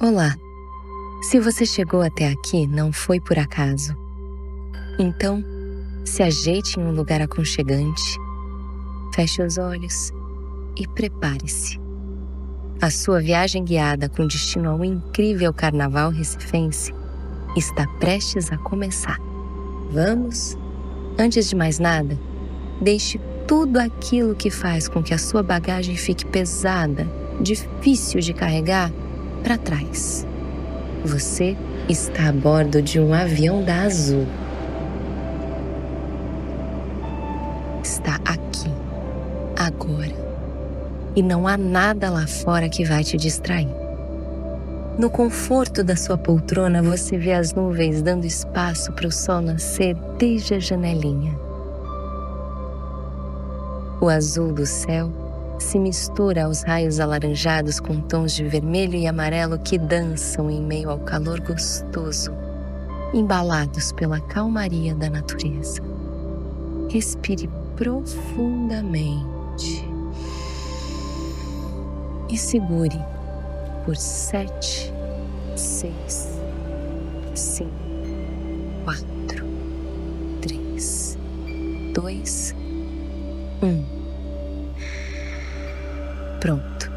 Olá! Se você chegou até aqui, não foi por acaso. Então, se ajeite em um lugar aconchegante, feche os olhos e prepare-se. A sua viagem guiada com destino ao incrível Carnaval Recifense está prestes a começar. Vamos? Antes de mais nada, deixe tudo aquilo que faz com que a sua bagagem fique pesada, difícil de carregar, para trás. Você está a bordo de um avião da Azul. Está aqui, agora e não há nada lá fora que vai te distrair. No conforto da sua poltrona, você vê as nuvens dando espaço para o sol nascer desde a janelinha. O azul do céu se mistura aos raios alaranjados com tons de vermelho e amarelo que dançam em meio ao calor gostoso, embalados pela calmaria da natureza. Respire profundamente e segure por sete, seis, cinco, quatro, três, dois, um. Pronto.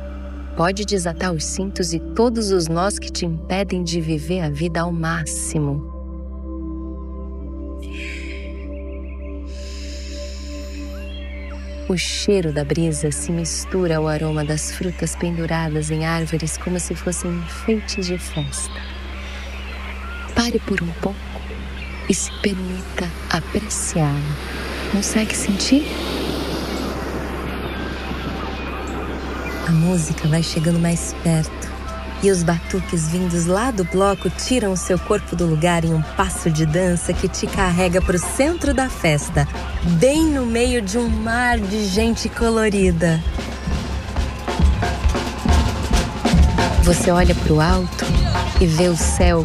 Pode desatar os cintos e todos os nós que te impedem de viver a vida ao máximo. O cheiro da brisa se mistura ao aroma das frutas penduradas em árvores como se fossem enfeites de festa. Pare por um pouco e se permita apreciá-lo. Consegue sentir? A música vai chegando mais perto e os batuques vindos lá do bloco tiram o seu corpo do lugar em um passo de dança que te carrega para o centro da festa, bem no meio de um mar de gente colorida. Você olha para o alto e vê o céu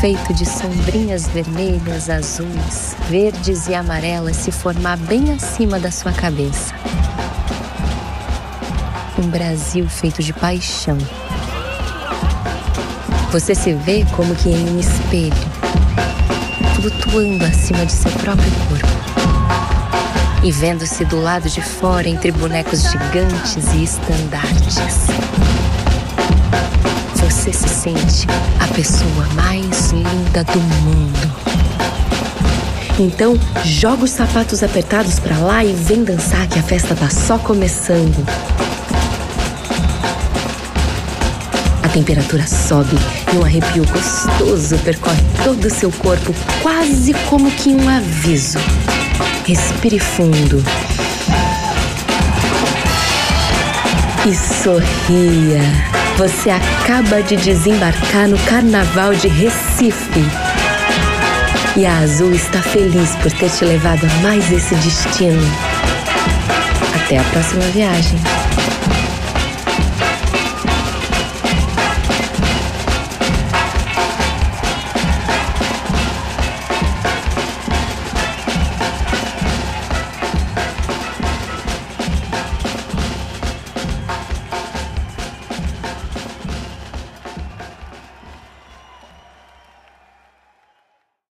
feito de sombrinhas vermelhas, azuis, verdes e amarelas se formar bem acima da sua cabeça. Um Brasil feito de paixão você se vê como que em um espelho, flutuando acima de seu próprio corpo e vendo-se do lado de fora entre bonecos gigantes e estandartes. Você se sente a pessoa mais linda do mundo. Então, joga os sapatos apertados para lá e vem dançar que a festa tá só começando. Temperatura sobe e um arrepio gostoso percorre todo o seu corpo, quase como que um aviso. Respire fundo. E sorria. Você acaba de desembarcar no Carnaval de Recife. E a Azul está feliz por ter te levado a mais esse destino. Até a próxima viagem.